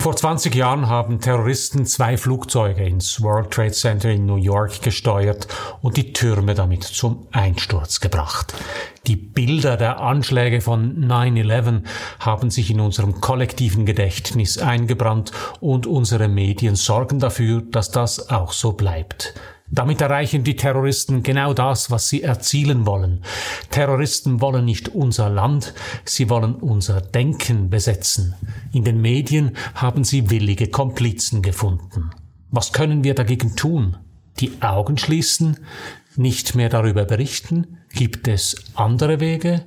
Vor 20 Jahren haben Terroristen zwei Flugzeuge ins World Trade Center in New York gesteuert und die Türme damit zum Einsturz gebracht. Die Bilder der Anschläge von 9-11 haben sich in unserem kollektiven Gedächtnis eingebrannt und unsere Medien sorgen dafür, dass das auch so bleibt. Damit erreichen die Terroristen genau das, was sie erzielen wollen. Terroristen wollen nicht unser Land, sie wollen unser Denken besetzen. In den Medien haben sie willige Komplizen gefunden. Was können wir dagegen tun? Die Augen schließen? Nicht mehr darüber berichten? Gibt es andere Wege?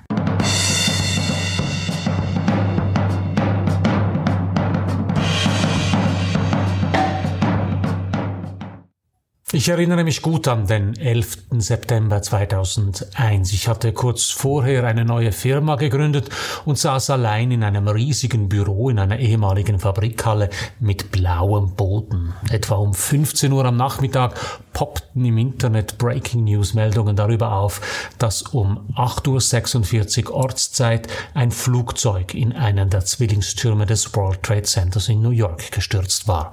Ich erinnere mich gut an den 11. September 2001. Ich hatte kurz vorher eine neue Firma gegründet und saß allein in einem riesigen Büro in einer ehemaligen Fabrikhalle mit blauem Boden. Etwa um 15 Uhr am Nachmittag poppten im Internet Breaking News Meldungen darüber auf, dass um 8.46 Uhr Ortszeit ein Flugzeug in einen der Zwillingstürme des World Trade Centers in New York gestürzt war.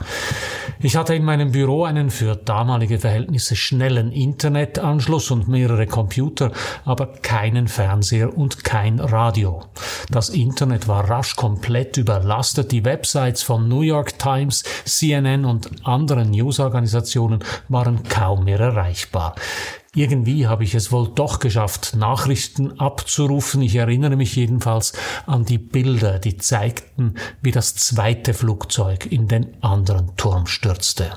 Ich hatte in meinem Büro einen für damalige Verhältnisse schnellen Internetanschluss und mehrere Computer, aber keinen Fernseher und kein Radio. Das Internet war rasch komplett überlastet, die Websites von New York Times, CNN und anderen Newsorganisationen waren kaum mehr erreichbar. Irgendwie habe ich es wohl doch geschafft, Nachrichten abzurufen. Ich erinnere mich jedenfalls an die Bilder, die zeigten, wie das zweite Flugzeug in den anderen Turm stürzte.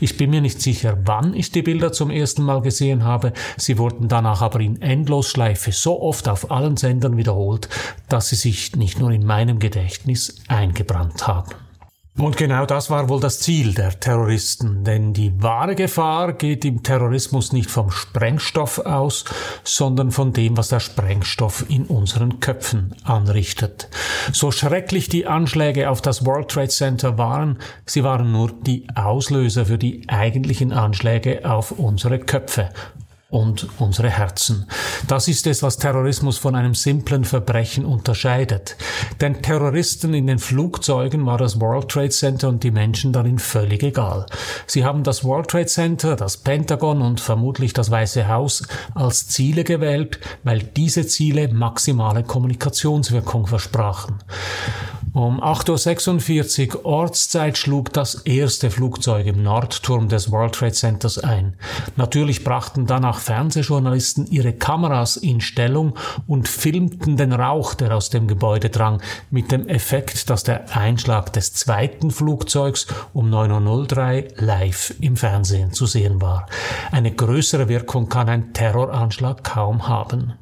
Ich bin mir nicht sicher, wann ich die Bilder zum ersten Mal gesehen habe. Sie wurden danach aber in Endlosschleife so oft auf allen Sendern wiederholt, dass sie sich nicht nur in meinem Gedächtnis eingebrannt haben. Und genau das war wohl das Ziel der Terroristen, denn die wahre Gefahr geht im Terrorismus nicht vom Sprengstoff aus, sondern von dem, was der Sprengstoff in unseren Köpfen anrichtet. So schrecklich die Anschläge auf das World Trade Center waren, sie waren nur die Auslöser für die eigentlichen Anschläge auf unsere Köpfe und unsere Herzen. Das ist es, was Terrorismus von einem simplen Verbrechen unterscheidet. Den Terroristen in den Flugzeugen war das World Trade Center und die Menschen darin völlig egal. Sie haben das World Trade Center, das Pentagon und vermutlich das Weiße Haus als Ziele gewählt, weil diese Ziele maximale Kommunikationswirkung versprachen. Um 8.46 Uhr Ortszeit schlug das erste Flugzeug im Nordturm des World Trade Centers ein. Natürlich brachten danach Fernsehjournalisten ihre Kameras in Stellung und filmten den Rauch, der aus dem Gebäude drang, mit dem Effekt, dass der Einschlag des zweiten Flugzeugs um 9.03 Uhr live im Fernsehen zu sehen war. Eine größere Wirkung kann ein Terroranschlag kaum haben.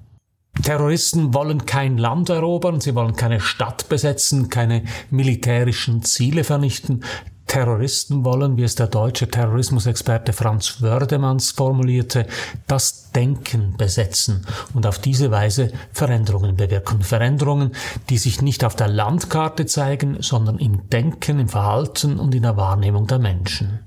Terroristen wollen kein Land erobern, sie wollen keine Stadt besetzen, keine militärischen Ziele vernichten. Terroristen wollen, wie es der deutsche Terrorismusexperte Franz Wördemanns formulierte, das Denken besetzen und auf diese Weise Veränderungen bewirken. Veränderungen, die sich nicht auf der Landkarte zeigen, sondern im Denken, im Verhalten und in der Wahrnehmung der Menschen.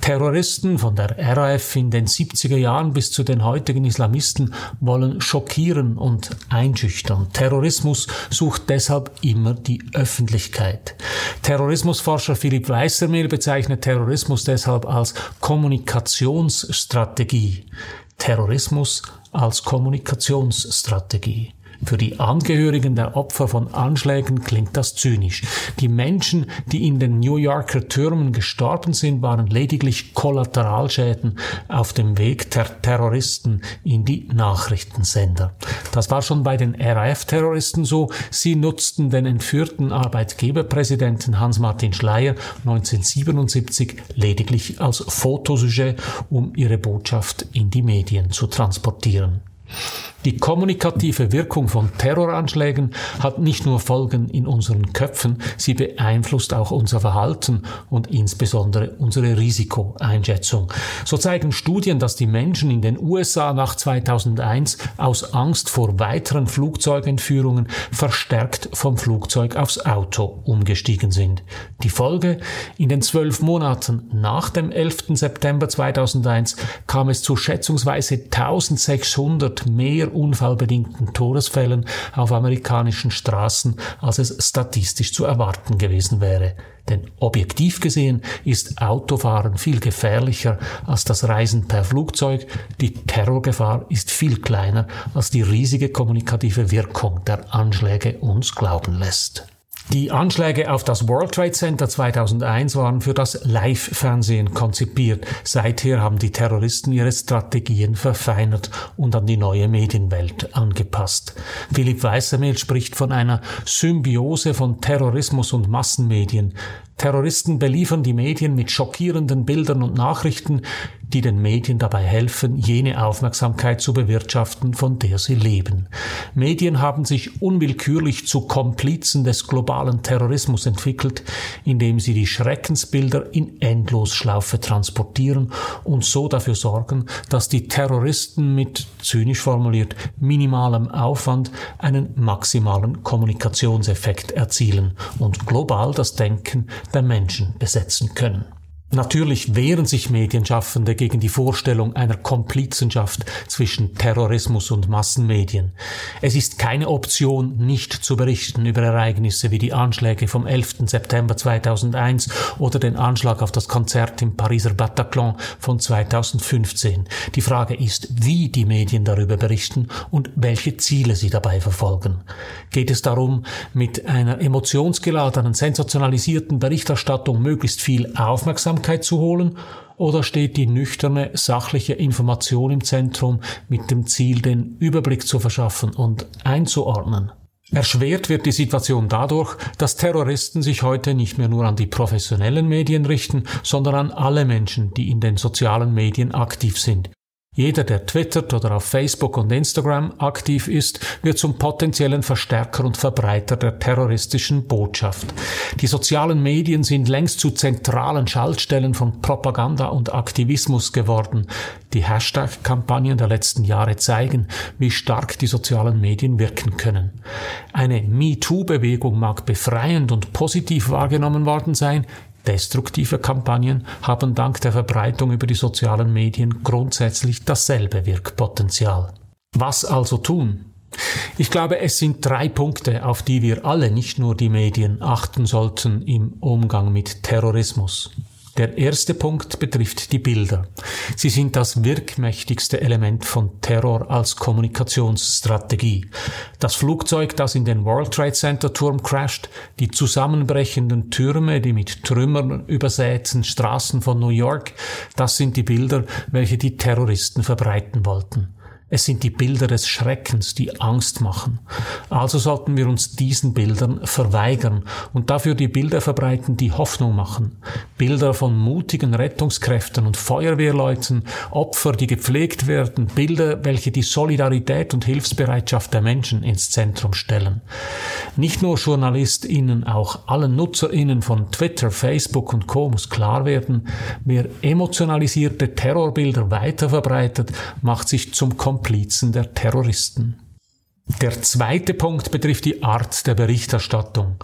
Terroristen von der RAF in den 70er Jahren bis zu den heutigen Islamisten wollen schockieren und einschüchtern. Terrorismus sucht deshalb immer die Öffentlichkeit. Terrorismusforscher Philipp Weißermehl bezeichnet Terrorismus deshalb als Kommunikationsstrategie. Terrorismus als Kommunikationsstrategie. Für die Angehörigen der Opfer von Anschlägen klingt das zynisch. Die Menschen, die in den New Yorker Türmen gestorben sind, waren lediglich Kollateralschäden auf dem Weg der Terroristen in die Nachrichtensender. Das war schon bei den RAF-Terroristen so. Sie nutzten den entführten Arbeitgeberpräsidenten Hans-Martin Schleyer 1977 lediglich als Fotosujet, um ihre Botschaft in die Medien zu transportieren. Die kommunikative Wirkung von Terroranschlägen hat nicht nur Folgen in unseren Köpfen, sie beeinflusst auch unser Verhalten und insbesondere unsere Risikoeinschätzung. So zeigen Studien, dass die Menschen in den USA nach 2001 aus Angst vor weiteren Flugzeugentführungen verstärkt vom Flugzeug aufs Auto umgestiegen sind. Die Folge? In den zwölf Monaten nach dem 11. September 2001 kam es zu schätzungsweise 1600 mehr unfallbedingten Todesfällen auf amerikanischen Straßen, als es statistisch zu erwarten gewesen wäre. Denn objektiv gesehen ist Autofahren viel gefährlicher als das Reisen per Flugzeug. Die Terrorgefahr ist viel kleiner, als die riesige kommunikative Wirkung der Anschläge uns glauben lässt. Die Anschläge auf das World Trade Center 2001 waren für das Live-Fernsehen konzipiert. Seither haben die Terroristen ihre Strategien verfeinert und an die neue Medienwelt angepasst. Philipp Weißermehl spricht von einer Symbiose von Terrorismus und Massenmedien. Terroristen beliefern die Medien mit schockierenden Bildern und Nachrichten, die den Medien dabei helfen, jene Aufmerksamkeit zu bewirtschaften, von der sie leben. Medien haben sich unwillkürlich zu Komplizen des globalen Terrorismus entwickelt, indem sie die Schreckensbilder in Endlosschlaufe transportieren und so dafür sorgen, dass die Terroristen mit, zynisch formuliert, minimalem Aufwand einen maximalen Kommunikationseffekt erzielen und global das Denken der Menschen besetzen können. Natürlich wehren sich Medienschaffende gegen die Vorstellung einer Komplizenschaft zwischen Terrorismus und Massenmedien. Es ist keine Option, nicht zu berichten über Ereignisse wie die Anschläge vom 11. September 2001 oder den Anschlag auf das Konzert im Pariser Bataclan von 2015. Die Frage ist, wie die Medien darüber berichten und welche Ziele sie dabei verfolgen. Geht es darum, mit einer emotionsgeladenen, sensationalisierten Berichterstattung möglichst viel Aufmerksamkeit Aufmerksamkeit zu holen oder steht die nüchterne, sachliche Information im Zentrum mit dem Ziel, den Überblick zu verschaffen und einzuordnen? Erschwert wird die Situation dadurch, dass Terroristen sich heute nicht mehr nur an die professionellen Medien richten, sondern an alle Menschen, die in den sozialen Medien aktiv sind. Jeder, der twittert oder auf Facebook und Instagram aktiv ist, wird zum potenziellen Verstärker und Verbreiter der terroristischen Botschaft. Die sozialen Medien sind längst zu zentralen Schaltstellen von Propaganda und Aktivismus geworden. Die Hashtag-Kampagnen der letzten Jahre zeigen, wie stark die sozialen Medien wirken können. Eine MeToo-Bewegung mag befreiend und positiv wahrgenommen worden sein, Destruktive Kampagnen haben dank der Verbreitung über die sozialen Medien grundsätzlich dasselbe Wirkpotenzial. Was also tun? Ich glaube, es sind drei Punkte, auf die wir alle, nicht nur die Medien, achten sollten im Umgang mit Terrorismus. Der erste Punkt betrifft die Bilder. Sie sind das wirkmächtigste Element von Terror als Kommunikationsstrategie. Das Flugzeug, das in den World Trade Center Turm crasht, die zusammenbrechenden Türme, die mit Trümmern übersäten Straßen von New York, das sind die Bilder, welche die Terroristen verbreiten wollten. Es sind die Bilder des Schreckens, die Angst machen. Also sollten wir uns diesen Bildern verweigern und dafür die Bilder verbreiten, die Hoffnung machen. Bilder von mutigen Rettungskräften und Feuerwehrleuten, Opfer, die gepflegt werden, Bilder, welche die Solidarität und Hilfsbereitschaft der Menschen ins Zentrum stellen. Nicht nur JournalistInnen, auch allen NutzerInnen von Twitter, Facebook und Co. muss klar werden, wer emotionalisierte Terrorbilder weiterverbreitet, macht sich zum Komplizen der Terroristen. Der zweite Punkt betrifft die Art der Berichterstattung.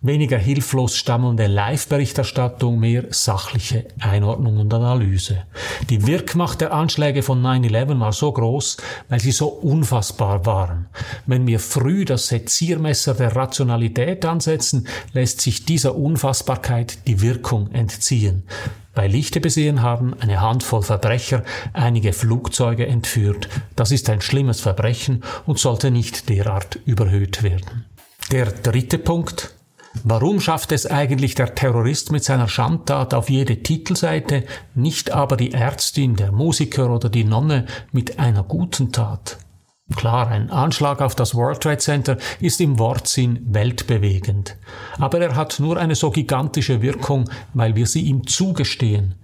Weniger hilflos stammelnde Live-Berichterstattung, mehr sachliche Einordnung und Analyse. Die Wirkmacht der Anschläge von 9-11 war so groß, weil sie so unfassbar waren. Wenn wir früh das Seziermesser der Rationalität ansetzen, lässt sich dieser Unfassbarkeit die Wirkung entziehen. Bei Lichte besehen haben eine Handvoll Verbrecher einige Flugzeuge entführt. Das ist ein schlimmes Verbrechen und sollte nicht derart überhöht werden. Der dritte Punkt, Warum schafft es eigentlich der Terrorist mit seiner Schandtat auf jede Titelseite, nicht aber die Ärztin, der Musiker oder die Nonne mit einer guten Tat? Klar, ein Anschlag auf das World Trade Center ist im Wortsinn weltbewegend. Aber er hat nur eine so gigantische Wirkung, weil wir sie ihm zugestehen.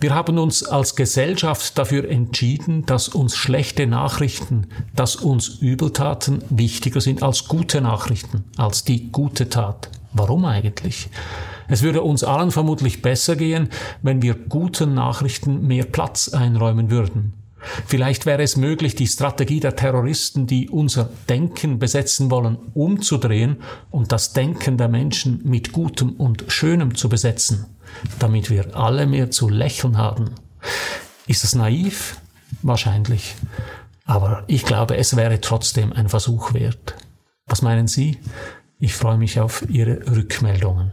Wir haben uns als Gesellschaft dafür entschieden, dass uns schlechte Nachrichten, dass uns Übeltaten wichtiger sind als gute Nachrichten, als die gute Tat. Warum eigentlich? Es würde uns allen vermutlich besser gehen, wenn wir guten Nachrichten mehr Platz einräumen würden. Vielleicht wäre es möglich, die Strategie der Terroristen, die unser Denken besetzen wollen, umzudrehen und das Denken der Menschen mit Gutem und Schönem zu besetzen, damit wir alle mehr zu lächeln haben. Ist das naiv? Wahrscheinlich. Aber ich glaube, es wäre trotzdem ein Versuch wert. Was meinen Sie? Ich freue mich auf Ihre Rückmeldungen.